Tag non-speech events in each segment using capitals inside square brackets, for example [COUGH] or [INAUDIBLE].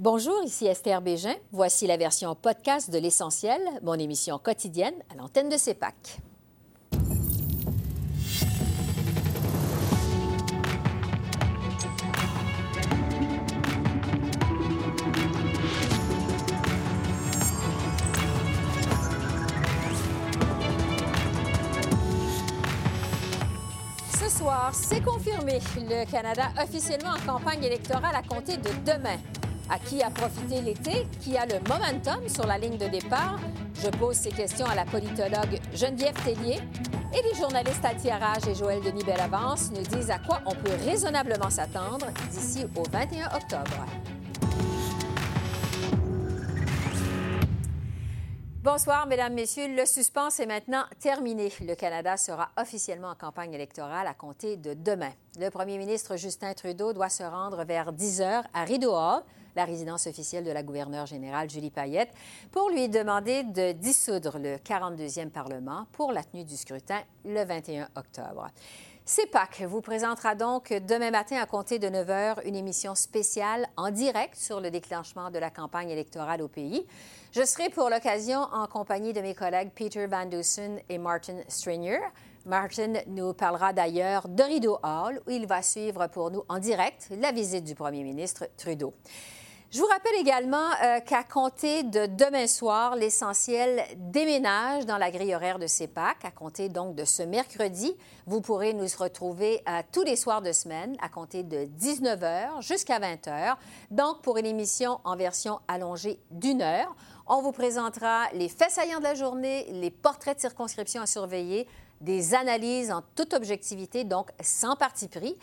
Bonjour, ici Esther Bégin. Voici la version podcast de L'Essentiel, mon émission quotidienne à l'antenne de CEPAC. Ce soir, c'est confirmé. Le Canada officiellement en campagne électorale à compter de demain. À qui a profité l'été? Qui a le momentum sur la ligne de départ? Je pose ces questions à la politologue Geneviève Tellier. Et les journalistes Altiarage et Joël Denis Bellavance nous disent à quoi on peut raisonnablement s'attendre d'ici au 21 octobre. Bonsoir, Mesdames, Messieurs. Le suspense est maintenant terminé. Le Canada sera officiellement en campagne électorale à compter de demain. Le premier ministre Justin Trudeau doit se rendre vers 10 heures à Rideau Hall, la résidence officielle de la gouverneure générale Julie Payette, pour lui demander de dissoudre le 42e Parlement pour la tenue du scrutin le 21 octobre. CEPAC vous présentera donc demain matin à compter de 9 heures une émission spéciale en direct sur le déclenchement de la campagne électorale au pays. Je serai pour l'occasion en compagnie de mes collègues Peter Van Dusen et Martin Strainier. Martin nous parlera d'ailleurs de Rideau Hall, où il va suivre pour nous en direct la visite du premier ministre Trudeau. Je vous rappelle également euh, qu'à compter de demain soir, l'essentiel déménage dans la grille horaire de CEPAC. À compter donc de ce mercredi, vous pourrez nous retrouver euh, tous les soirs de semaine à compter de 19h jusqu'à 20h. Donc, pour une émission en version allongée d'une heure, on vous présentera les faits saillants de la journée, les portraits de circonscription à surveiller, des analyses en toute objectivité, donc sans parti pris.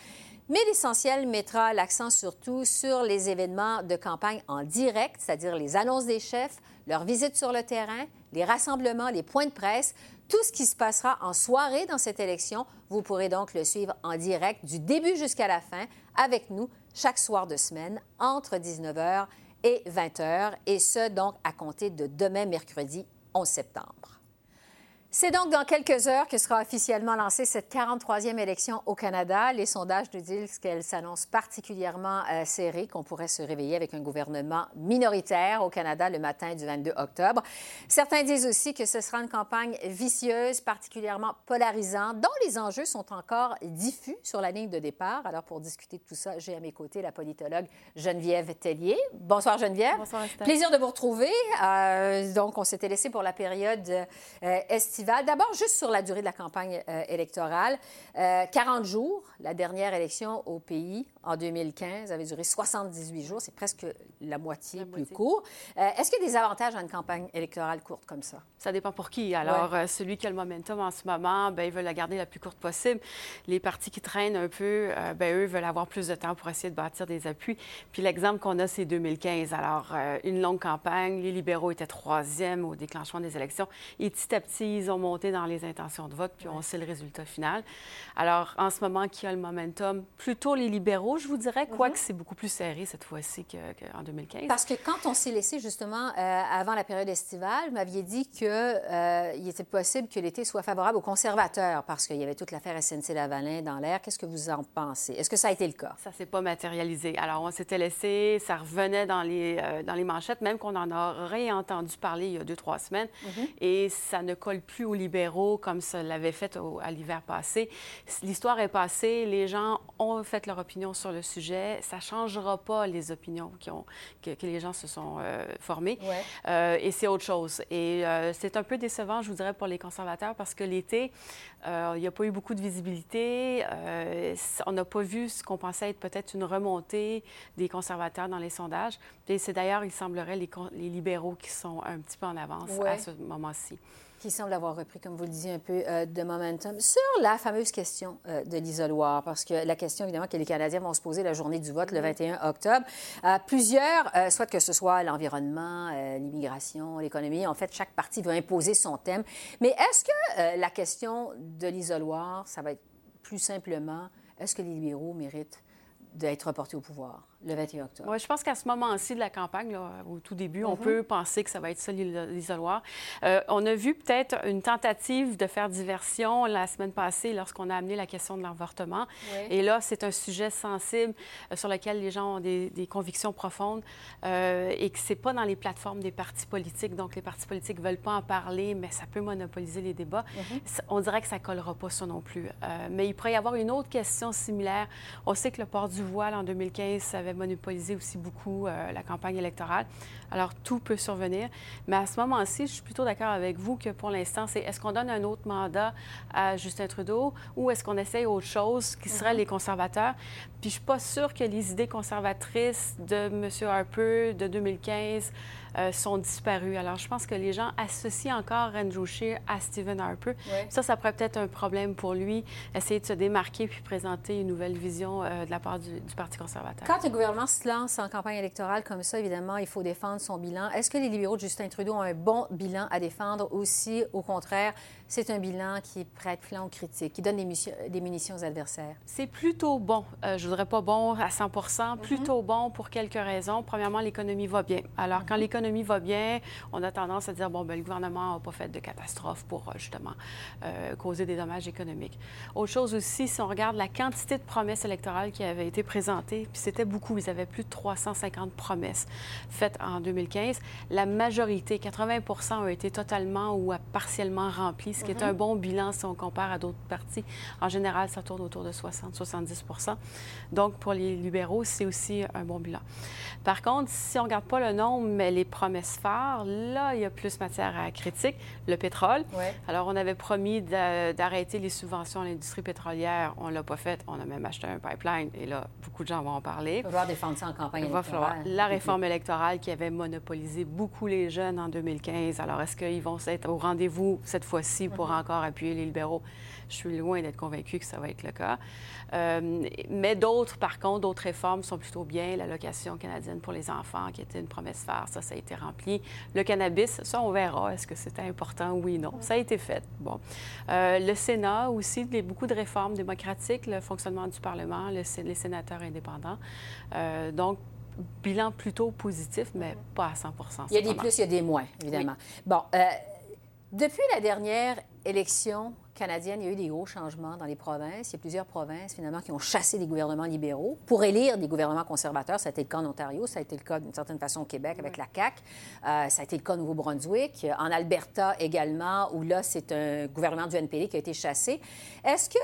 Mais l'essentiel mettra l'accent surtout sur les événements de campagne en direct, c'est-à-dire les annonces des chefs, leurs visites sur le terrain, les rassemblements, les points de presse, tout ce qui se passera en soirée dans cette élection. Vous pourrez donc le suivre en direct du début jusqu'à la fin avec nous chaque soir de semaine entre 19h et 20h, et ce donc à compter de demain mercredi 11 septembre. C'est donc dans quelques heures que sera officiellement lancée cette 43e élection au Canada. Les sondages nous disent qu'elle s'annonce particulièrement euh, serrée, qu'on pourrait se réveiller avec un gouvernement minoritaire au Canada le matin du 22 octobre. Certains disent aussi que ce sera une campagne vicieuse, particulièrement polarisante, dont les enjeux sont encore diffus sur la ligne de départ. Alors, pour discuter de tout ça, j'ai à mes côtés la politologue Geneviève Tellier. Bonsoir, Geneviève. Bonsoir. Plaisir de vous retrouver. Euh, donc, on s'était laissé pour la période euh, estivale. D'abord, juste sur la durée de la campagne euh, électorale. Euh, 40 jours, la dernière élection au pays en 2015 avait duré 78 jours. C'est presque la moitié La plus moitié. court. Euh, Est-ce qu'il y a des avantages à une campagne électorale courte comme ça? Ça dépend pour qui. Alors, euh, celui qui a le momentum en ce moment, ben, ils veulent la garder la plus courte possible. Les partis qui traînent un peu, ben, eux veulent avoir plus de temps pour essayer de bâtir des appuis. Puis l'exemple qu'on a, c'est 2015. Alors, une longue campagne. Les libéraux étaient troisième au déclenchement des élections. Et petit à petit, ils ont monté dans les intentions de vote, puis on sait le résultat final. Alors, en ce moment, qui a le momentum? Plutôt les libéraux, je vous dirais, quoique c'est beaucoup plus serré cette fois-ci que- qu'en 2015. Parce que quand on s'est laissé justement euh, avant la période estivale, vous m'aviez dit qu'il était possible que l'été soit favorable aux conservateurs parce qu'il y avait toute l'affaire SNC-Lavalin dans l'air. Qu'est-ce que vous en pensez? Est-ce que ça a été le cas? Ça s'est pas matérialisé. Alors, on s'était laissé, ça revenait dans les, euh, dans les manchettes, même qu'on en aurait entendu parler il y a deux, trois semaines. Et ça ne colle plus aux libéraux comme ça l'avait fait au- à l'hiver passé. L'histoire est passée, les gens ont fait leur opinion sur le sujet. Ça changera pas les opinions qui ont, que, que les gens se sont euh, formées. Ouais. Euh, et c'est autre chose. Et euh, c'est un peu décevant, je vous dirais, pour les conservateurs parce que l'été, euh, il n'y a pas eu beaucoup de visibilité. On n'a pas vu ce qu'on pensait être peut-être une remontée des conservateurs dans les sondages. Et c'est d'ailleurs, il semblerait, les, libéraux qui sont un petit peu en avance Ouais. à ce moment-ci. Qui semble avoir repris, comme vous le disiez, un peu euh, de momentum. Sur la fameuse question euh, de l'isoloir, parce que la question, évidemment, que les Canadiens vont se poser la journée du vote, le 21 octobre, euh, plusieurs, soit que ce soit l'environnement, l'immigration, l'économie, en fait, chaque parti veut imposer son thème. Mais est-ce que la question de l'isoloir, ça va être plus simplement, est-ce que les libéraux méritent d'être reportés au pouvoir? Le 21 octobre. Oui, je pense qu'à ce moment-ci de la campagne, au tout début, on mhm. peut penser que ça va être ça l'isoloir. Euh, on a vu peut-être une tentative de faire diversion la semaine passée lorsqu'on a amené la question de l'avortement. Et là, c'est un sujet sensible euh, sur lequel les gens ont des, convictions profondes euh, et que c'est pas dans les plateformes des partis politiques. Donc, les partis politiques veulent pas en parler, mais ça peut monopoliser les débats. Mhm. On dirait que ça collera pas ça non plus. mais il pourrait y avoir une autre question similaire. On sait que le port du voile en 2015, ça avait monopolisé aussi beaucoup euh, la campagne électorale. Alors, tout peut survenir. Mais à ce moment-ci, je suis plutôt d'accord avec vous que pour l'instant, c'est est-ce qu'on donne un autre mandat à Justin Trudeau ou est-ce qu'on essaye autre chose qui serait mm-hmm. les conservateurs? Puis je ne suis pas sûre que les idées conservatrices de M. Harper de 2015 euh, sont disparus. Alors, je pense que les gens associent encore Andrew Scheer à Stephen Harper. Ça, ça pourrait peut-être un problème pour lui, essayer de se démarquer puis présenter une nouvelle vision euh, de la part du, Parti conservateur. Quand un gouvernement se lance en campagne électorale comme ça, évidemment, il faut défendre son bilan. Est-ce que les libéraux de Justin Trudeau ont un bon bilan à défendre aussi, au contraire, c'est un bilan qui prête flanc aux critiques, qui donne des, munitions aux adversaires? C'est plutôt bon. Euh, je ne voudrais pas bon à 100 mhm. plutôt bon pour quelques raisons. Premièrement, l'économie va bien. Alors, quand mhm. l'économie va bien, on a tendance à dire, bon, ben, le gouvernement n'a pas fait de catastrophe pour, euh, justement, euh, causer des dommages économiques. Autre chose aussi, si on regarde la quantité de promesses électorales qui avaient été présentées, puis c'était beaucoup, ils avaient plus de 350 promesses faites en 2015, la majorité, 80% ont été totalement ou partiellement remplies ce qui est un mhm. bon bilan si on compare à d'autres partis. En général, ça tourne autour de 60-70% Donc, pour les libéraux, c'est aussi un bon bilan. Par contre, si on ne regarde pas le nombre, mais les promesses phares, là, il y a plus matière à critique. Le pétrole. Alors, on avait promis d'arrêter les subventions à l'industrie pétrolière. On ne l'a pas fait. On a même acheté un pipeline. Et là, beaucoup de gens vont en parler. Il va falloir défendre ça en campagne il va Falloir la réforme électorale qui avait monopolisé beaucoup les jeunes en 2015. Alors, est-ce qu'ils vont être au rendez-vous cette fois-ci? Pour mhm. encore appuyer les libéraux. Je suis loin d'être convaincue que ça va être le cas. Euh, mais d'autres, par contre, d'autres réformes sont plutôt bien. L'allocation canadienne pour les enfants, qui était une promesse phare, ça, ça a été rempli. Le cannabis, ça, on verra. Est-ce que c'était important? Oui, non. Ça a été fait. Bon. Euh, le Sénat aussi, beaucoup de réformes démocratiques, le fonctionnement du Parlement, les sénateurs indépendants. Euh, donc, bilan plutôt positif, mais pas à 100 Il y a des plus, il y a des moins, évidemment. Bon, depuis la dernière élection canadienne, il y a eu des gros changements dans les provinces. Il y a plusieurs provinces, finalement, qui ont chassé des gouvernements libéraux pour élire des gouvernements conservateurs. Ça a été le cas en Ontario, ça a été le cas d'une certaine façon au Québec avec la CAQ, euh, ça a été le cas au Nouveau-Brunswick, en Alberta également, où là, c'est un gouvernement du NPD qui a été chassé. Est-ce que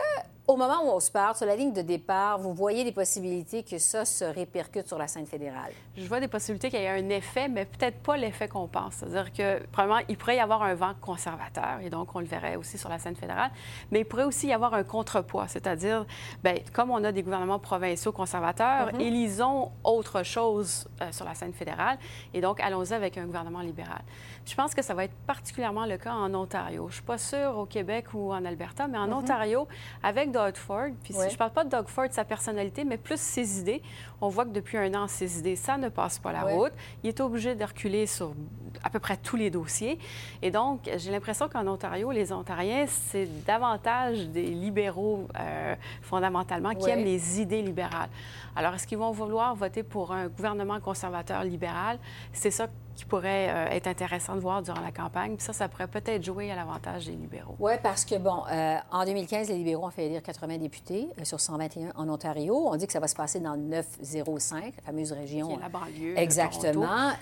au moment où on se parle, sur la ligne de départ, vous voyez des possibilités que ça se répercute sur la scène fédérale? Je vois des possibilités qu'il y ait un effet, mais peut-être pas l'effet qu'on pense. C'est-à-dire que, premièrement, il pourrait y avoir un vent conservateur, et donc on le verrait aussi sur la scène fédérale, mais il pourrait aussi y avoir un contrepoids, c'est-à-dire, bien, comme on a des gouvernements provinciaux conservateurs, mm-hmm. élisons autre chose euh, sur la scène fédérale, et donc allons-y avec un gouvernement libéral. Je pense que ça va être particulièrement le cas en Ontario. Je ne suis pas sûre au Québec ou en Alberta, mais en mm-hmm. Ontario, avec Doug Ford. Puis je ne parle pas de Doug Ford, sa personnalité, mais plus ses idées. On voit que depuis un an, ses idées, ça ne passe pas la route. Il est obligé de reculer sur à peu près tous les dossiers. Et donc, j'ai l'impression qu'en Ontario, les Ontariens, c'est davantage des libéraux euh, fondamentalement qui aiment les idées libérales. Alors, est-ce qu'ils vont vouloir voter pour un gouvernement conservateur libéral? C'est ça qui pourrait euh, être intéressant de voir durant la campagne. Puis ça, ça pourrait peut-être jouer à l'avantage des libéraux. Oui, parce que, bon, euh, en 2015, les libéraux ont fait élire 80 députés euh, sur 121 en Ontario. On dit que ça va se passer dans le 905, la fameuse région. Qui est la banlieue. Exactement.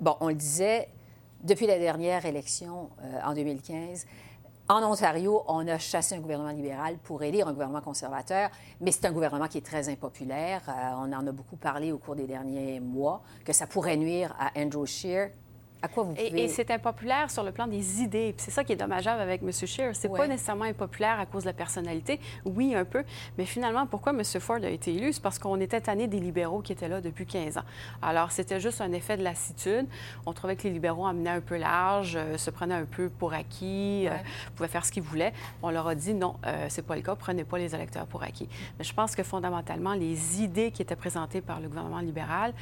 bon, on le disait, depuis la dernière élection en 2015, en Ontario, on a chassé un gouvernement libéral pour élire un gouvernement conservateur, mais c'est un gouvernement qui est très impopulaire. Euh, on en a beaucoup parlé au cours des derniers mois, que ça pourrait nuire à Andrew Scheer, quoi vous Et, c'est impopulaire sur le plan des idées. C'est ça qui est dommageable avec M. Scheer. C'est pas nécessairement impopulaire à cause de la personnalité. Oui, un peu. Mais finalement, pourquoi M. Ford a été élu? C'est parce qu'on était tanné des libéraux qui étaient là depuis 15 ans. Alors, c'était juste un effet de lassitude. On trouvait que les libéraux amenaient un peu large, euh, se prenaient un peu pour acquis, euh, pouvaient faire ce qu'ils voulaient. On leur a dit non, euh, c'est pas le cas, prenez pas les électeurs pour acquis. Mais je pense que fondamentalement, les idées qui étaient présentées par le gouvernement libéral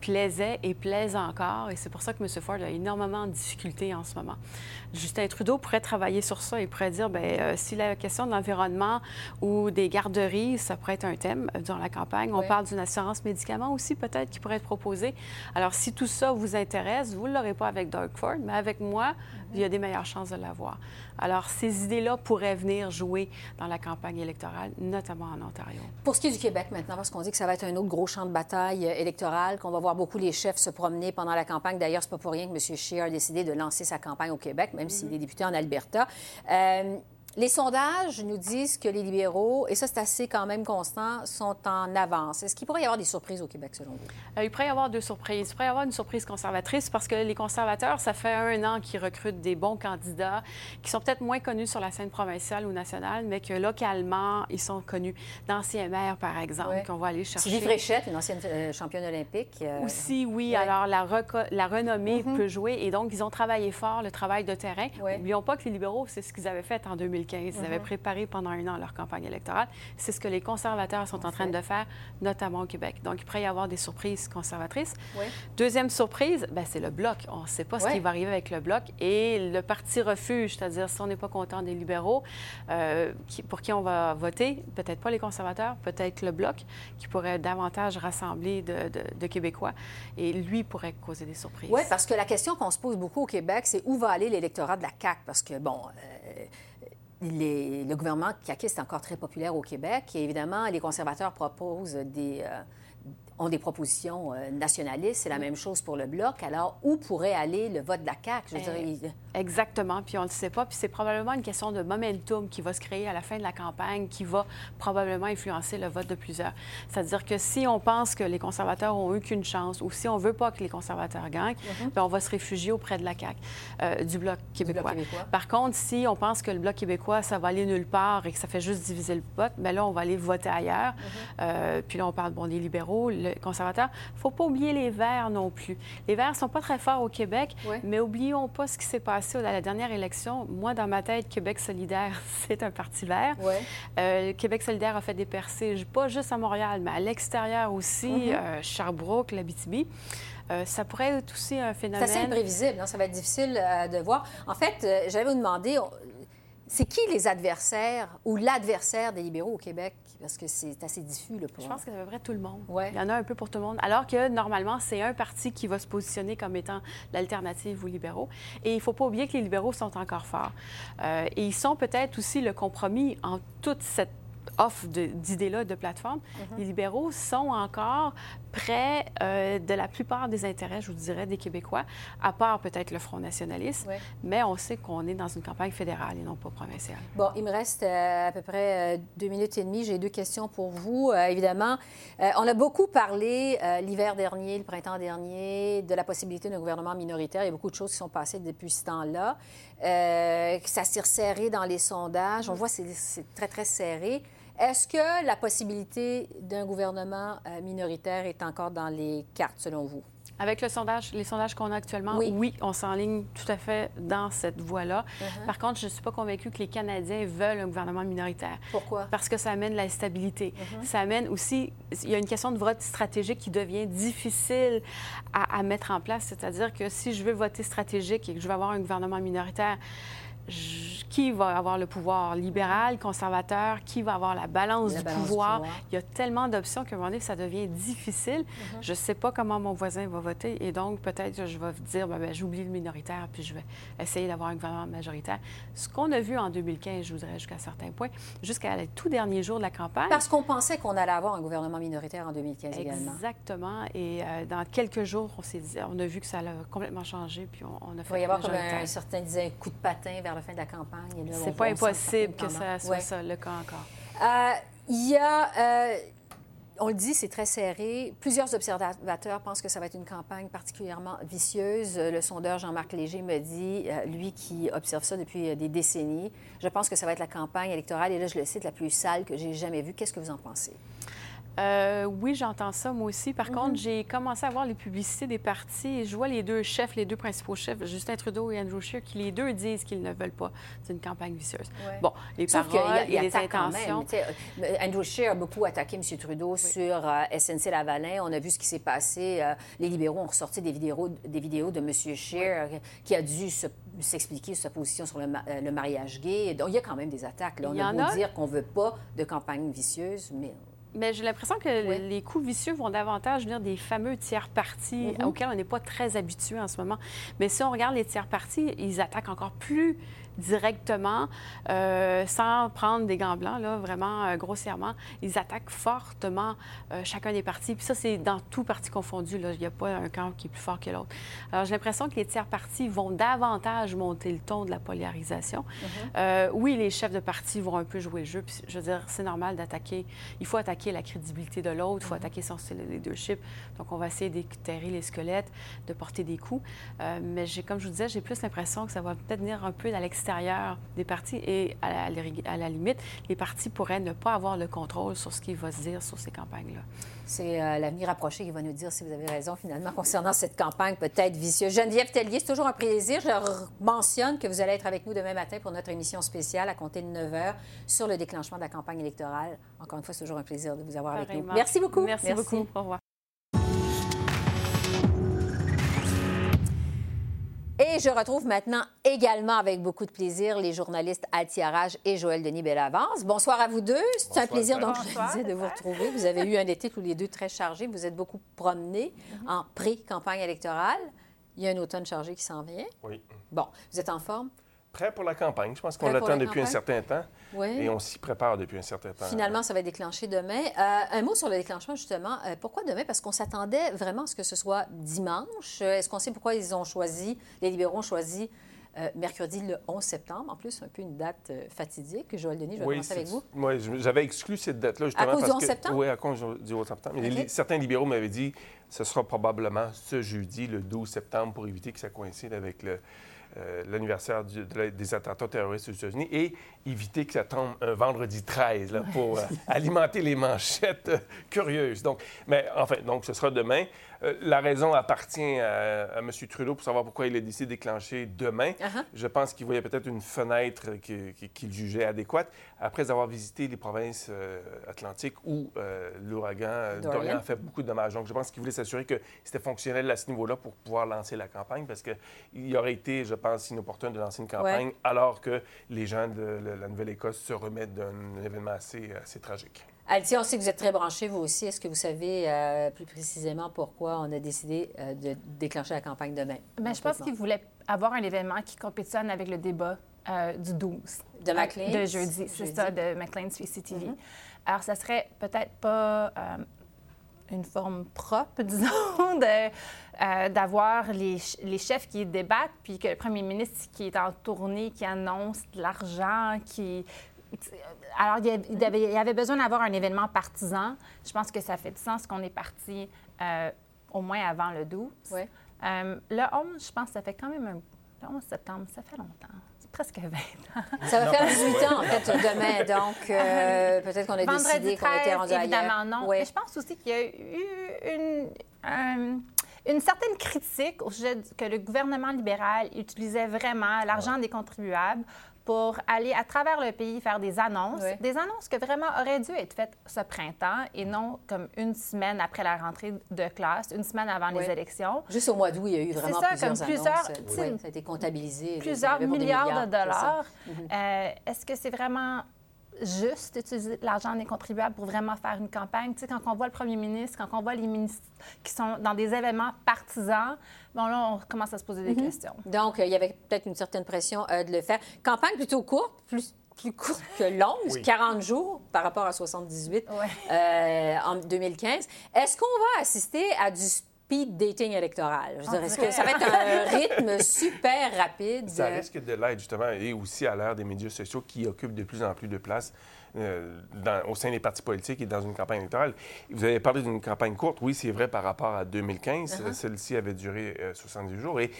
plaisaient et plaisent encore. Et c'est pour ça que M. Ford a énormément de difficultés en ce moment. Justin Trudeau pourrait travailler sur ça. Il pourrait dire, bien, euh, si la question de l'environnement ou des garderies, ça pourrait être un thème euh, durant la campagne. On parle d'une assurance médicaments aussi, peut-être, qui pourrait être proposée. Alors, si tout ça vous intéresse, vous ne l'aurez pas avec Doug Ford, mais avec moi, il y a des meilleures chances de l'avoir. Alors, ces idées-là pourraient venir jouer dans la campagne électorale, notamment en Ontario. Pour ce qui est du Québec maintenant, parce qu'on dit que ça va être un autre gros champ de bataille euh, électoral, qu'on va voir beaucoup les chefs se promener pendant la campagne. D'ailleurs, c'est pas pour rien que M. Scheer a décidé de lancer sa campagne au Québec, même s'il est député en Alberta. Euh, les sondages nous disent que les libéraux, et ça c'est assez quand même constant, sont en avance. Est-ce qu'il pourrait y avoir des surprises au Québec selon vous? Euh, il pourrait y avoir deux surprises. Il pourrait y avoir une surprise conservatrice parce que les conservateurs, ça fait un an qu'ils recrutent des bons candidats qui sont peut-être moins connus sur la scène provinciale ou nationale, mais que localement, ils sont connus. D'anciens maires, par exemple, qu'on va aller chercher. Sylvie Fréchette, une ancienne euh, championne olympique. Euh, Aussi, oui. Alors, la, la renommée mm-hmm. peut jouer. Et donc, ils ont travaillé fort le travail de terrain. N'oublions pas que les libéraux, c'est ce qu'ils avaient fait en 2015. Ils avaient mhm. préparé pendant un an leur campagne électorale. C'est ce que les conservateurs sont en train de faire, notamment au Québec. Donc, il pourrait y avoir des surprises conservatrices. Deuxième surprise, ben, c'est le bloc. On ne sait pas ce qui va arriver avec le bloc. Et le parti refuge, c'est-à-dire si on n'est pas content des libéraux, euh, pour qui on va voter, peut-être pas les conservateurs, peut-être le bloc, qui pourrait davantage rassembler de, Québécois. Et lui pourrait causer des surprises. Oui, parce que la question qu'on se pose beaucoup au Québec, c'est où va aller l'électorat de la CAQ? Parce que, bon, euh, le gouvernement caquiste est encore très populaire au Québec et évidemment, les conservateurs proposent des, euh, ont des propositions euh, nationalistes. C'est la même chose pour le Bloc. Alors, où pourrait aller le vote de la CAQ? Je Exactement. Puis on ne le sait pas. Puis c'est probablement une question de momentum qui va se créer à la fin de la campagne qui va probablement influencer le vote de plusieurs. C'est-à-dire que si on pense que les conservateurs ont eu qu'une chance ou si on ne veut pas que les conservateurs gagnent, mhm. ben, on va se réfugier auprès de la CAQ, euh, du Bloc québécois. Par contre, si on pense que le Bloc québécois, ça va aller nulle part et que ça fait juste diviser le vote, bien là, on va aller voter ailleurs. Mhm. Euh, puis là, on parle bon, des libéraux, conservateurs. Il ne faut pas oublier les Verts non plus. Les Verts ne sont pas très forts au Québec, mais oublions pas ce qui s'est passé à la dernière élection. Moi, dans ma tête, Québec solidaire, [LAUGHS] c'est un parti vert. Euh, Québec solidaire a fait des percées, pas juste à Montréal, mais à l'extérieur aussi, euh, Sherbrooke, l'Abitibi. Euh, ça pourrait être aussi un phénomène. C'est assez imprévisible, hein? ça va être difficile de voir. En fait, j'avais vous demander, c'est qui les adversaires ou l'adversaire des libéraux au Québec? Parce que c'est assez diffus. Là, pour... Je pense que c'est à peu près tout le monde. Il y en a un peu pour tout le monde. Alors que normalement, c'est un parti qui va se positionner comme étant l'alternative aux libéraux. Et il ne faut pas oublier que les libéraux sont encore forts. Euh, et ils sont peut-être aussi le compromis en toute cette offre d'idées-là de, plateforme, mm-hmm. les libéraux sont encore près euh, de la plupart des intérêts, je vous dirais, des Québécois, à part peut-être le Front nationaliste. Mais on sait qu'on est dans une campagne fédérale et non pas provinciale. Bon, il me reste euh, à peu près euh, deux minutes et demie. J'ai deux questions pour vous. évidemment, on a beaucoup parlé l'hiver dernier, le printemps dernier, de la possibilité d'un gouvernement minoritaire. Il y a beaucoup de choses qui sont passées depuis ce temps-là. ça s'est resserré dans les sondages. On voit que c'est très, très serré. Est-ce que la possibilité d'un gouvernement euh, minoritaire est encore dans les cartes, selon vous? Avec le sondage, les sondages qu'on a actuellement, oui, on s'enligne tout à fait dans cette voie-là. Uh-huh. Par contre, je ne suis pas convaincue que les Canadiens veulent un gouvernement minoritaire. Pourquoi? Parce que ça amène la stabilité. Uh-huh. Ça amène aussi, il y a une question de vote stratégique qui devient difficile à, à mettre en place. C'est-à-dire que si je veux voter stratégique et que je veux avoir un gouvernement minoritaire, qui va avoir le pouvoir libéral, conservateur, qui va avoir la balance, du, pouvoir. Il y a tellement d'options qu'à un moment donné, ça devient difficile. Mm-hmm. Je ne sais pas comment mon voisin va voter et donc peut-être je vais dire, ben, ben, j'oublie le minoritaire puis je vais essayer d'avoir un gouvernement majoritaire. Ce qu'on a vu en 2015, je vous dirais jusqu'à certains points, jusqu'à les tout derniers jours de la campagne. Parce qu'on pensait qu'on allait avoir un gouvernement minoritaire en 2015 également. Exactement. Et euh, dans quelques jours, on, on a vu que ça a complètement changé puis on, a fait. Il va y avoir comme un, certain coup de patin vers la fin de la campagne. C'est pas impossible que ça soit ça, le cas encore. Euh, il y a. Euh, on le dit, c'est très serré. Plusieurs observateurs pensent que ça va être une campagne particulièrement vicieuse. Le sondeur Jean-Marc Léger me dit, euh, lui qui observe ça depuis des décennies, je pense que ça va être la campagne électorale, et là je le cite, la plus sale que j'ai jamais vue. Qu'est-ce que vous en pensez? Euh, oui, j'entends ça, moi aussi. Par contre, mhm. j'ai commencé à voir les publicités des partis et je vois les deux chefs, les deux principaux chefs, Justin Trudeau et Andrew Scheer, qui les deux disent qu'ils ne veulent pas d'une campagne vicieuse. Bon, les paroles et les intentions... Euh, Andrew Scheer a beaucoup attaqué M. Trudeau sur euh, SNC-Lavalin. On a vu ce qui s'est passé. les libéraux ont ressorti des vidéos, des vidéos de M. Scheer qui a dû s'expliquer sa position sur le, mariage gay. Donc, il y a quand même des attaques. Là. On a beau dire qu'on ne veut pas de campagne vicieuse, mais mais j'ai l'impression que les coups vicieux vont davantage venir des fameux tiers partis mm-hmm. auxquels on n'est pas très habitué en ce moment. Mais si on regarde les tiers partis, ils attaquent encore plus directement, euh, sans prendre des gants blancs, là, vraiment euh, grossièrement. Ils attaquent fortement euh, chacun des partis. Puis ça, c'est dans tout parti confondu. Là. Il n'y a pas un camp qui est plus fort que l'autre. Alors, j'ai l'impression que les tiers partis vont davantage monter le ton de la polarisation. Mm-hmm. oui, les chefs de parti vont un peu jouer le jeu. Puis, je veux dire, c'est normal d'attaquer. Il faut attaquer la crédibilité de l'autre, il faut mm-hmm. attaquer son style de leadership. Donc, on va essayer d'éterrer les squelettes, de porter des coups. mais j'ai, comme je vous disais, j'ai plus l'impression que ça va peut-être venir un peu à l'extérieur des partis et à la, limite, les partis pourraient ne pas avoir le contrôle sur ce qui va se dire sur ces campagnes-là. C'est euh, l'avenir approché qui va nous dire si vous avez raison finalement concernant cette campagne peut-être vicieuse. Geneviève Tellier, c'est toujours un plaisir. Je mentionne que vous allez être avec nous demain matin pour notre émission spéciale à compter de 9 h sur le déclenchement de la campagne électorale. Encore une fois, c'est toujours un plaisir de vous avoir avec nous. Merci beaucoup. Merci, Merci. beaucoup. Au revoir. Et je retrouve maintenant également avec beaucoup de plaisir les journalistes Altiarage et Joël Denis Bellavance. Bonsoir à vous deux. C'est un plaisir donc de vous retrouver. Vous avez eu un été tous les deux très chargé. Vous êtes beaucoup promenés mm-hmm. en pré-campagne électorale. Il y a un automne chargé qui s'en vient. Oui. Bon, vous êtes en forme? Prêt pour la campagne. Je pense qu'on l'attend depuis un certain temps. Oui. Et on s'y prépare depuis un certain temps. Finalement, ça va être déclenché demain. Euh, un mot sur le déclenchement, justement. Euh, pourquoi demain? Parce qu'on s'attendait vraiment à ce que ce soit dimanche. Euh, est-ce qu'on sait pourquoi ils ont choisi, les libéraux ont choisi mercredi le 11 septembre? En plus, un peu une date fatidique. Joël Denis, je vais commencer avec vous. Oui, j'avais exclu cette date-là justement. À cause du 11 septembre? Oui, à cause du 11 septembre. certains libéraux m'avaient dit que ce sera probablement ce jeudi, le 12 septembre, pour éviter que ça coïncide avec le, euh, l'anniversaire des attentats terroristes aux États-Unis et éviter que ça tombe un vendredi 13 là, pour euh, alimenter les manchettes euh, curieuses. Donc, mais enfin, donc ce sera demain. La raison appartient à, M. Trudeau pour savoir pourquoi il a décidé de déclencher demain. Uh-huh. Je pense qu'il voyait peut-être une fenêtre qu'il jugeait adéquate. Après avoir visité les provinces atlantiques où l'ouragan Dorian. a fait beaucoup de dommages. Donc, je pense qu'il voulait s'assurer que c'était fonctionnel à ce niveau-là pour pouvoir lancer la campagne parce qu'il aurait été, je pense, inopportun de lancer une campagne alors que les gens de la Nouvelle-Écosse se remettent d'un événement assez, assez tragique. Altia, on sait que vous êtes très branché, vous aussi. Est-ce que vous savez euh, plus précisément pourquoi on a décidé euh, de déclencher la campagne demain? Bien, je pense qu'il voulait avoir un événement qui compétitionne avec le débat euh, du 12. De McLean? De jeudi, c'est ça, de McLean CCTV. Mm-hmm. Alors, ça serait peut-être pas une forme propre, [LAUGHS] disons, d'avoir les, les, chefs qui débattent, puis que le premier ministre qui est en tournée, qui annonce de l'argent, qui alors, il y avait, besoin d'avoir un événement partisan. Je pense que ça fait du sens qu'on est parti euh, au moins avant le 12. Euh, le 11, je pense que ça fait quand même un... Le 11 septembre, ça fait longtemps. Presque 20 ans. Ça va faire 18 ans, en fait, [LAUGHS] demain. Donc, euh, peut-être qu'on a décidé qu'on était rendu évidemment, non. Mais je pense aussi qu'il y a eu une... une certaine critique au sujet que le gouvernement libéral utilisait vraiment l'argent des contribuables pour aller à travers le pays faire des annonces, des annonces que vraiment auraient dû être faites ce printemps et non comme une semaine après la rentrée de classe, une semaine avant les élections. Juste au mois d'août, il y a eu vraiment ça, plusieurs comme plusieurs, annonces. ça a été comptabilisé. Plusieurs milliards, de dollars. Mhm. Euh, est-ce que c'est vraiment juste d'utiliser l'argent des contribuables pour vraiment faire une campagne. Tu sais, quand on voit le premier ministre, quand on voit les ministres qui sont dans des événements partisans, bon, là, on commence à se poser des mhm. questions. Donc, euh, il y avait peut-être une certaine pression euh, de le faire. Campagne plutôt courte, plus plus courte que longue, 40 jours par rapport à 78 euh, en 2015. Est-ce qu'on va assister à du speed dating électoral. Je dirais, est-ce que ça va être un [LAUGHS] rythme super rapide? Ça risque de l'être, justement, et aussi à l'ère des médias sociaux qui occupent de plus en plus de place euh, au sein des partis politiques et dans une campagne électorale. Vous avez parlé d'une campagne courte. Oui, c'est vrai par rapport à 2015. Uh-huh. Celle-ci avait duré 70 jours. Et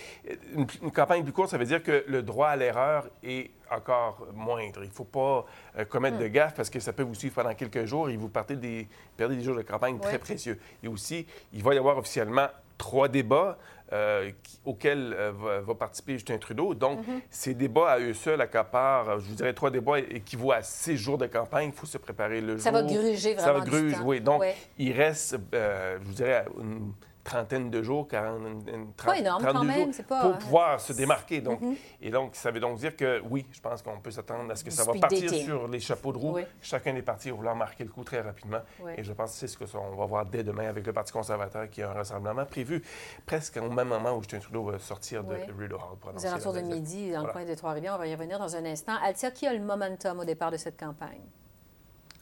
une, campagne plus courte, ça veut dire que le droit à l'erreur est encore moindre. Il ne faut pas commettre de hmm. gaffe parce que ça peut vous suivre pendant quelques jours et vous partez des, perdez des jours de campagne très précieux. Et aussi, il va y avoir officiellement trois débats euh, auxquels euh, va, participer Justin Trudeau. Donc, mhm. ces débats à eux seuls accaparent, je vous dirais, trois débats équivaut à six jours de campagne. Il faut se préparer le jour. Ça va gruger vraiment. Ça va gruger, oui. Donc, il reste, euh, je vous dirais, une trentaine de jours, 40, une, pas énorme quand même, jours pas... pour pouvoir se démarquer. Donc, mm-hmm. Et donc, ça veut donc dire que oui, je pense qu'on peut s'attendre à ce que ça va partir sur les chapeaux de roue. Chacun des partis va vouloir marquer le coup très rapidement. Et je pense que c'est ce qu'on va voir dès demain avec le Parti conservateur qui a un rassemblement prévu presque au même moment où Justin Trudeau va sortir de Rideau Hall. Pour Aux alentours de midi, dans le coin de Trois-Rivières, on va y revenir dans un instant. Altia, qui a le momentum au départ de cette campagne?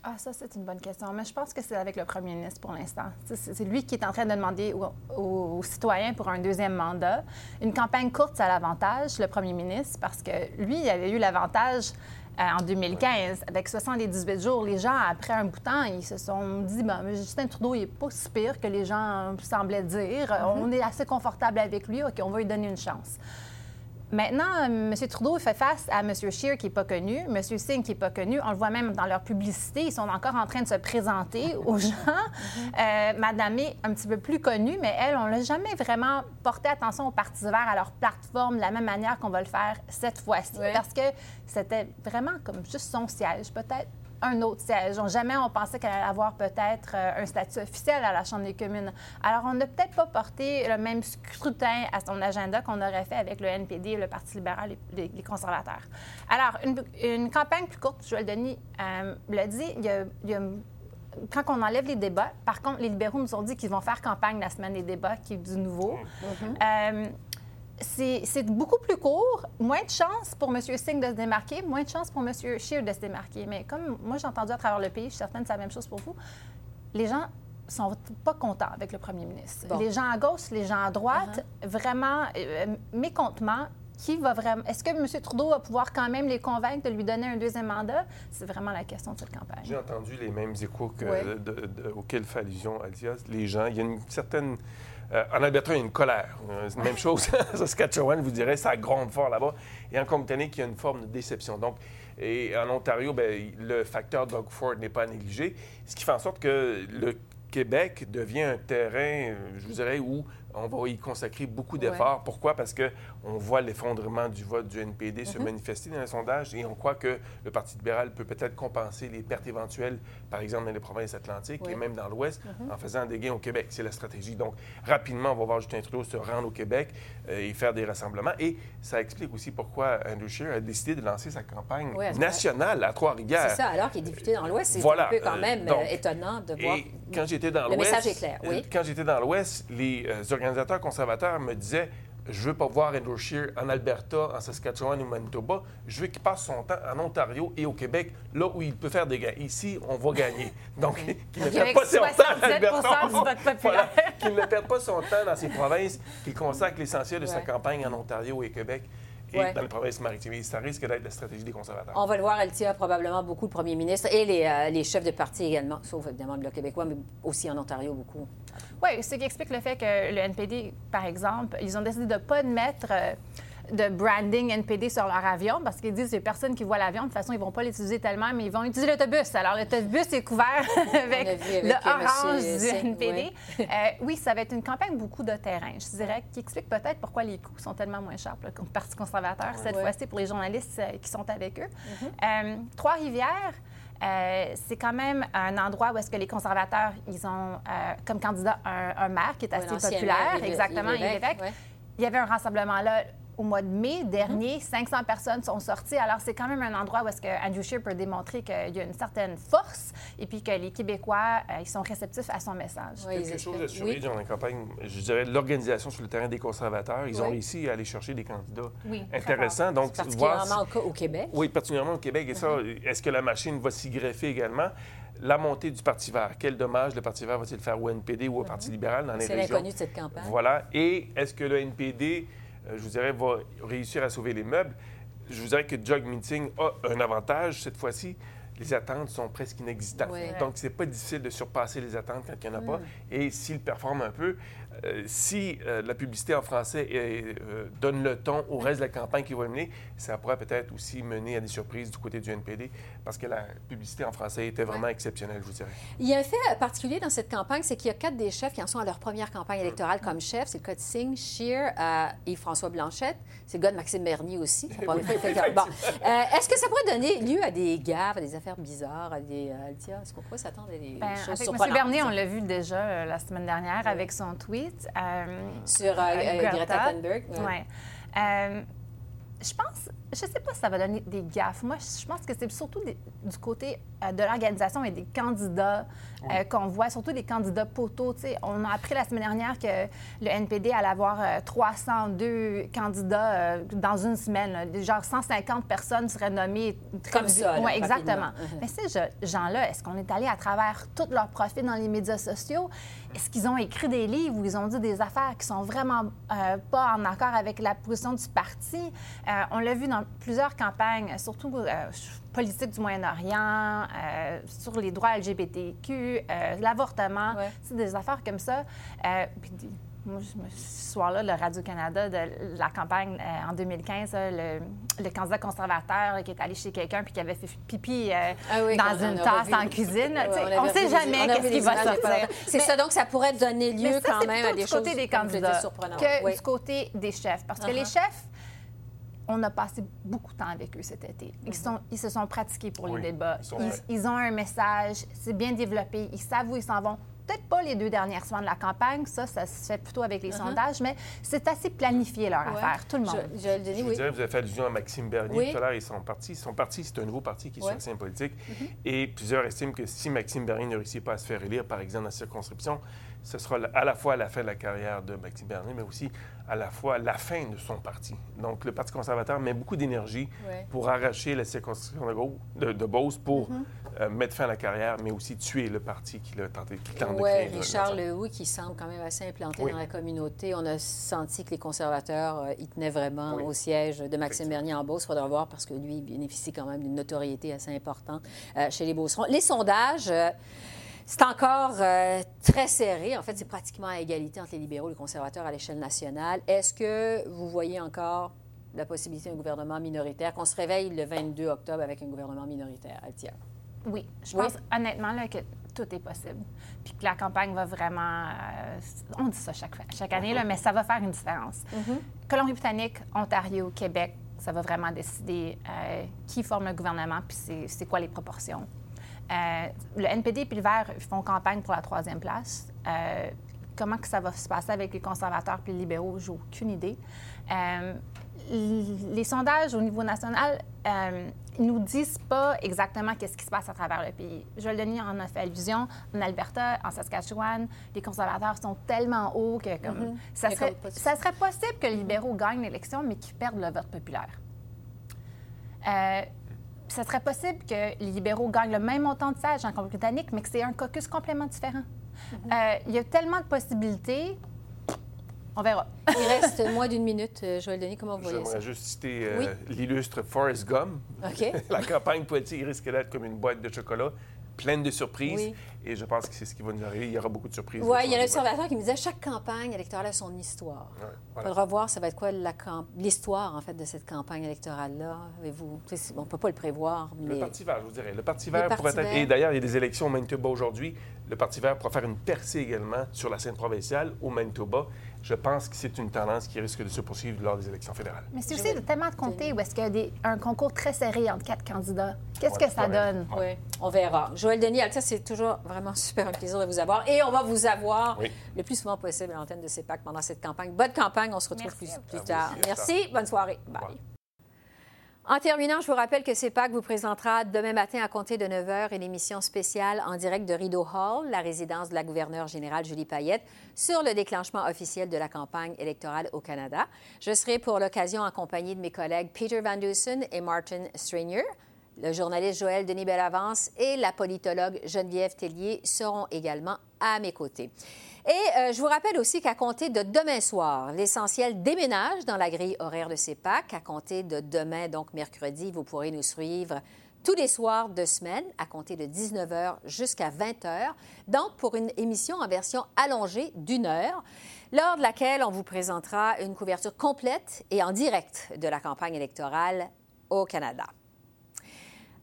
Ah, ça, c'est une bonne question. Mais je pense que c'est avec le premier ministre pour l'instant. C'est lui qui est en train de demander aux, citoyens pour un deuxième mandat. Une campagne courte, ça a l'avantage, le premier ministre, parce que lui, il avait eu l'avantage euh, en 2015. Avec 78 jours, les gens, après un bout de temps, ils se sont dit ben, Justin Trudeau, il n'est pas si pire que les gens semblaient dire. Mm-hmm. On est assez confortable avec lui. OK, on va lui donner une chance. Maintenant, M. Trudeau fait face à M. Scheer qui n'est pas connu, M. Singh qui n'est pas connu. On le voit même dans leur publicité. Ils sont encore en train de se présenter [LAUGHS] aux gens. euh, Madame est un petit peu plus connue, mais elle, on l'a jamais vraiment porté attention aux partis verts, à leur plateforme, de la même manière qu'on va le faire cette fois-ci. Parce que c'était vraiment comme juste son siège, peut-être un autre siège. jamais on pensait qu'elle allait avoir peut-être euh, un statut officiel à la Chambre des communes. Alors, on n'a peut-être pas porté le même scrutin à son agenda qu'on aurait fait avec le NPD, le Parti libéral et les, conservateurs. Alors, une, campagne plus courte, Joël Denis euh, l'a dit, il y a, quand on enlève les débats, par contre, les libéraux nous ont dit qu'ils vont faire campagne la semaine des débats, qui est du nouveau. Mm-hmm. Euh, c'est beaucoup plus court, moins de chances pour M. Singh de se démarquer, moins de chances pour M. Scheer de se démarquer. Mais comme moi, j'ai entendu à travers le pays, je suis certaine que c'est la même chose pour vous, les gens sont pas contents avec le premier ministre. Les gens à gauche, les gens à droite, uh-huh. vraiment, euh, mécontentement. Qui va vraiment. Est-ce que M. Trudeau va pouvoir quand même les convaincre de lui donner un deuxième mandat? C'est vraiment la question de cette campagne. J'ai entendu les mêmes échos que, auxquels fait allusion Alias. Les gens, il y a une certaine euh, en Alberta, il y a une colère. Euh, même chose [LAUGHS] Saskatchewan, vous direz, ça gronde fort là-bas. Et en Colombie-Britannique, il y a une forme de déception. Donc, et en Ontario, bien, le facteur Doug Ford n'est pas négligé, ce qui fait en sorte que le Québec devient un terrain, je vous dirais, où on va y consacrer beaucoup d'efforts. Pourquoi? Parce qu'on voit l'effondrement du vote du NPD se mhm. manifester dans les sondages et on croit que le Parti libéral peut peut-être compenser les pertes éventuelles, par exemple, dans les provinces atlantiques et même dans l'Ouest, mhm. en faisant des gains au Québec. C'est la stratégie. Donc, rapidement, on va voir Justin Trudeau se rendre au Québec euh, et faire des rassemblements. Et ça explique aussi pourquoi Andrew Scheer a décidé de lancer sa campagne nationale à Trois-Rivières. C'est ça, alors qu'il est député dans l'Ouest. C'est voilà. un peu quand même euh, étonnant de voir. Et quand j'étais dans l'Ouest. Le message est clair, oui. Quand j'étais dans l'Ouest, les organisateurs conservateurs me disaient je veux pas voir Andrew Scheer en Alberta, en Saskatchewan ou Manitoba. Je veux qu'il passe son temps en Ontario et au Québec, là où il peut faire des gains. Ici, on va gagner. Donc, qu'il ne perde pas son temps en Alberta. [LAUGHS] qu'il ne perde pas son temps dans ses provinces, qu'il consacre l'essentiel de sa campagne en Ontario et Québec et dans les provinces maritimes. Ça risque d'être la stratégie des conservateurs. On va le voir, elle tient probablement beaucoup le premier ministre et les, euh, les chefs de parti également, sauf évidemment le Bloc québécois, mais aussi en Ontario beaucoup. Oui, ce qui explique le fait que le NPD, par exemple, ils ont décidé de ne pas mettre... Euh, de branding NPD sur leur avion parce qu'ils disent que les personnes qui voient l'avion, de toute façon, ils ne vont pas l'utiliser tellement, mais ils vont utiliser l'autobus. Alors, l'autobus est couvert [LAUGHS] avec, le orange du NPD. Euh, oui. ça va être une campagne beaucoup de terrain, je dirais, qui explique peut-être pourquoi les coûts sont tellement moins chers comme Parti conservateur cette fois-ci pour les journalistes euh, qui sont avec eux. Mm-hmm. Euh, Trois-Rivières, c'est quand même un endroit où est-ce que les conservateurs, ils ont comme candidat un, maire qui est assez populaire, exactement, Il y avait un rassemblement là au mois de mai dernier, 500 mhm. personnes sont sorties. Alors, c'est quand même un endroit où est-ce que Andrew Scheer peut démontrer qu'il y a une certaine force et puis que les Québécois, euh, ils sont réceptifs à son message. Oui, Quelque chose de surveiller dans la campagne, je dirais, l'organisation sur le terrain des conservateurs. Ils ont réussi à aller chercher des candidats intéressants. Donc, particulièrement au Québec. Oui, particulièrement au Québec. Et ça, mhm. est-ce que la machine va s'y greffer également? la montée du Parti vert. Quel dommage le Parti vert va-t-il faire au NPD ou au Parti mhm. libéral dans les régions? C'est l'inconnu de cette campagne. Voilà. Et est-ce que le NPD je vous dirais, va réussir à sauver les meubles. Je vous dirais que Jog Meeting a un avantage cette fois-ci. les attentes sont presque inexistantes. Donc, c'est pas difficile de surpasser les attentes quand il n'y en a pas. Mm. Et s'il performe un peu, euh, si euh, la publicité en français euh, donne le ton au reste de la campagne qui va mener, ça pourrait peut-être aussi mener à des surprises du côté du NPD, parce que la publicité en français était vraiment exceptionnelle, je vous dirais. Il y a un fait particulier dans cette campagne, c'est qu'il y a quatre des chefs qui en sont à leur première campagne électorale comme chef. C'est le cas de Singh, Scheer et François Blanchette. C'est le gars de Maxime Bernier aussi. [LAUGHS] [LAUGHS] Est-ce que ça pourrait donner lieu à des gaffes, à des affaires bizarres, à des... Est-ce qu'on pourrait s'attendre à des ben, choses avec M. Bernier, on l'a vu déjà la semaine dernière avec son tweet. Euh, Sur euh, euh, Greta Thunberg. Ouais. je pense, je sais pas si ça va donner des gaffes. Moi, je pense que c'est surtout du côté de l'organisation et des candidats qu'on voit, surtout des candidats poteaux. on a appris la semaine dernière que le NPD allait avoir 302 candidats dans une semaine. Genre 150 personnes seraient nommées. Comme ça. Exactement. Uh-huh. Mais ces gens-là, est-ce qu'on est allé à travers tous leurs profils dans les médias sociaux? Est-ce qu'ils ont écrit des livres où ils ont dit des affaires qui sont vraiment euh, pas en accord avec la position du parti? Euh, on l'a vu dans plusieurs campagnes, surtout euh, politique du Moyen-Orient, sur les droits LGBTQ, l'avortement, c'est des affaires comme ça. Puis moi, ce soir-là, le Radio-Canada de la campagne euh, en 2015, le, candidat conservateur qui est allé chez quelqu'un puis qui avait fait pipi euh, ah dans une tasse en cuisine. on ne sait jamais qu'est-ce qui va sortir. C'est ça, donc ça pourrait donner lieu quand même à des choses du côté des candidats que du côté des chefs. Parce que les uh-huh. chefs, on a passé beaucoup de temps avec eux cet été. Ils, mm-hmm. sont, ils se sont pratiqués pour les débats. ils, ont un message, c'est bien développé, ils savent où ils s'en vont peut-être pas les deux dernières semaines de la campagne, ça, ça se fait plutôt avec les uh-huh. sondages, mais c'est assez planifié leur affaire, tout le monde. Je, je, je vous, dirais, vous avez fait allusion à Maxime Bernier tout à l'heure, ils sont partis. Ils sont partis, c'est un nouveau parti qui est sur la scène politique. Mm-hmm. Et plusieurs estiment que si Maxime Bernier ne réussit pas à se faire élire, par exemple, dans la circonscription, ce sera à la fois la fin de la carrière de Maxime Bernier, mais aussi à la fois la fin de son parti. Donc, le Parti conservateur met beaucoup d'énergie pour arracher la circonscription de, de, Beauce pour mm-hmm. euh, mettre fin à la carrière, mais aussi tuer le parti qu'il a tenté, qui tente de créer. Richard Lehoux, qui semble quand même assez implanté dans la communauté. On a senti que les conservateurs euh, y tenaient vraiment au siège de Maxime Bernier en Beauce. Il faudra voir parce que lui, il bénéficie quand même d'une notoriété assez importante euh, chez les Beaucerons. Les sondages... C'est encore euh, très serré. En fait, c'est pratiquement à égalité entre les libéraux et les conservateurs à l'échelle nationale. Est-ce que vous voyez encore la possibilité d'un gouvernement minoritaire, qu'on se réveille le 22 octobre avec un gouvernement minoritaire, Altia? Oui, je pense honnêtement là, que tout est possible. Puis que la campagne va vraiment. Euh, on dit ça chaque, chaque année, là, mais ça va faire une différence. Mm-hmm. Colombie-Britannique, Ontario, Québec, ça va vraiment décider euh, qui forme un gouvernement, puis c'est quoi les proportions. Euh, le NPD et le Vert font campagne pour la troisième place. Euh, comment que ça va se passer avec les conservateurs puis les libéraux, j'ai aucune idée. Euh, les sondages au niveau national ne nous disent pas exactement qu'est-ce qui se passe à travers le pays. Joël Denis en a fait allusion. En Alberta, en Saskatchewan, les conservateurs sont tellement hauts que comme, mm-hmm. ça, serait, ça, serait, possible que les libéraux gagnent l'élection, mais qu'ils perdent le vote populaire ce serait possible que les libéraux gagnent le même montant de sièges en Colombie-Britannique, mais que c'est un caucus complètement différent. Mhm. Euh, il y a tellement de possibilités. On verra. Il reste moins d'une minute. Joël Denis, comment vous voyez ça? J'aimerais juste citer euh, l'illustre Forrest Gump. OK. [LAUGHS] La campagne politique risque d'être comme une boîte de chocolat pleine de surprises. Et je pense que c'est ce qui va nous arriver. Il y aura beaucoup de surprises. Oui, il y a un observateur qui me disait chaque campagne électorale a son histoire. Il faudra voir, ça va être quoi l'histoire, en fait, de cette campagne électorale-là? On ne peut pas le prévoir. Le Parti vert, je vous dirais. Le Parti vert pourrait être... Et d'ailleurs, il y a des élections au Manitoba aujourd'hui. Le Parti vert pourra faire une percée également sur la scène provinciale au Manitoba je pense que c'est une tendance qui risque de se poursuivre lors des élections fédérales. Mais c'est aussi tellement de comtés où est-ce qu'il y a un concours très serré entre quatre candidats. Qu'est-ce que ça donne? Oui, on verra. Joël Denis, Alta, c'est toujours vraiment super un plaisir de vous avoir. Et on va vous avoir le plus souvent possible à l'antenne de CEPAC pendant cette campagne. Bonne campagne, on se retrouve plus, tard. Merci, bonne soirée. Bye. En terminant, je vous rappelle que CEPAC vous présentera demain matin à compter de 9 h une émission spéciale en direct de Rideau Hall, la résidence de la gouverneure générale Julie Payette, sur le déclenchement officiel de la campagne électorale au Canada. Je serai pour l'occasion accompagnée de mes collègues Peter Van Dusen et Martin Strainier. Le journaliste Joël Denis Bellavance et la politologue Geneviève Tellier seront également à mes côtés. Et euh, je vous rappelle aussi qu'à compter de demain soir, l'essentiel déménage dans la grille horaire de CEPAC. À compter de demain, donc mercredi, vous pourrez nous suivre tous les soirs de semaine, à compter de 19h jusqu'à 20h, donc pour une émission en version allongée d'une heure, lors de laquelle on vous présentera une couverture complète et en direct de la campagne électorale au Canada.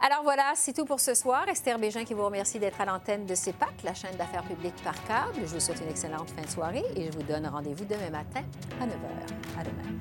Alors voilà, c'est tout pour ce soir. Esther Bégin qui vous remercie d'être à l'antenne de CEPAC, la chaîne d'affaires publiques par câble. Je vous souhaite une excellente fin de soirée et je vous donne rendez-vous demain matin à 9h. À demain.